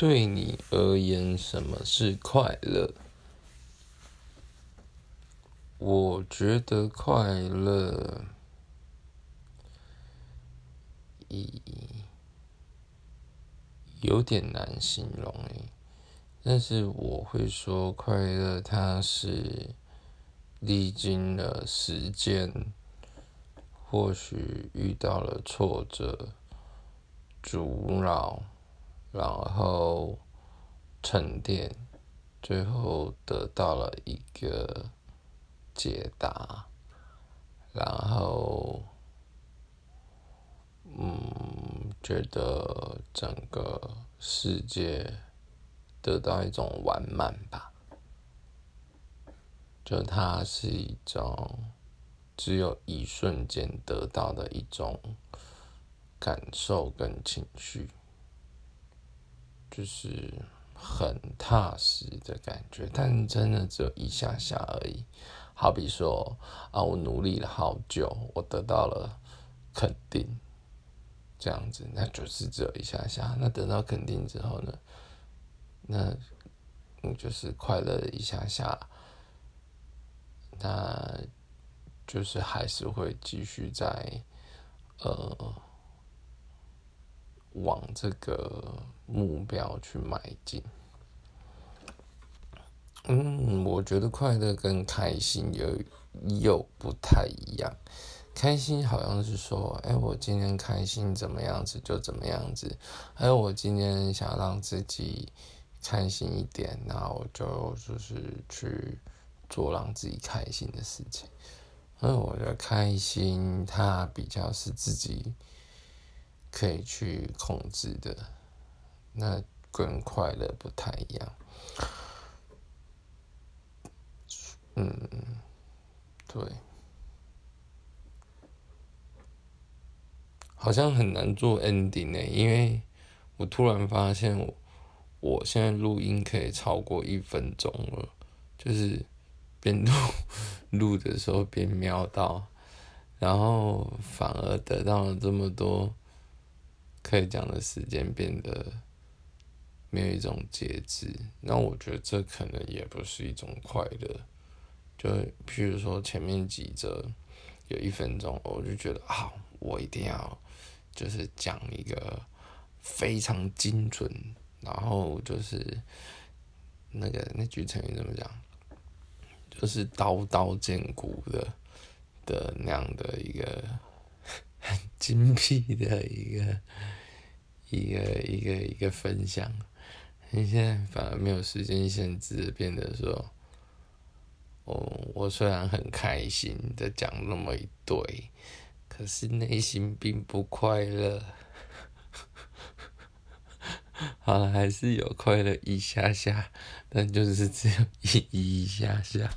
对你而言，什么是快乐？我觉得快乐，一有点难形容诶。但是我会说，快乐它是历经了时间，或许遇到了挫折、阻挠。然后沉淀，最后得到了一个解答，然后，嗯，觉得整个世界得到一种完满吧，就它是一种只有一瞬间得到的一种感受跟情绪。就是很踏实的感觉，但真的只有一下下而已。好比说啊，我努力了好久，我得到了肯定，这样子，那就是只有一下下。那得到肯定之后呢，那嗯，就是快乐一下下，那就是还是会继续在呃。往这个目标去迈进。嗯，我觉得快乐跟开心又又不太一样。开心好像是说，哎，我今天开心怎么样子就怎么样子。还有我今天想让自己开心一点，那我就就是去做让自己开心的事情。因为，我觉得开心它比较是自己。可以去控制的，那跟快乐不太一样。嗯，对，好像很难做 ending 呢，因为我突然发现我我现在录音可以超过一分钟了，就是边录 录的时候边瞄到，然后反而得到了这么多。可以讲的时间变得没有一种节制，那我觉得这可能也不是一种快乐。就譬如说前面几则有一分钟，我就觉得啊，我一定要就是讲一个非常精准，然后就是那个那句成语怎么讲，就是刀刀见骨的的那样的一个。很精辟的一个 一个一个一个分享，你现在反而没有时间限制，变得说，哦，我虽然很开心的讲那么一堆，可是内心并不快乐。好了，还是有快乐一下下，但就是只有一一下下。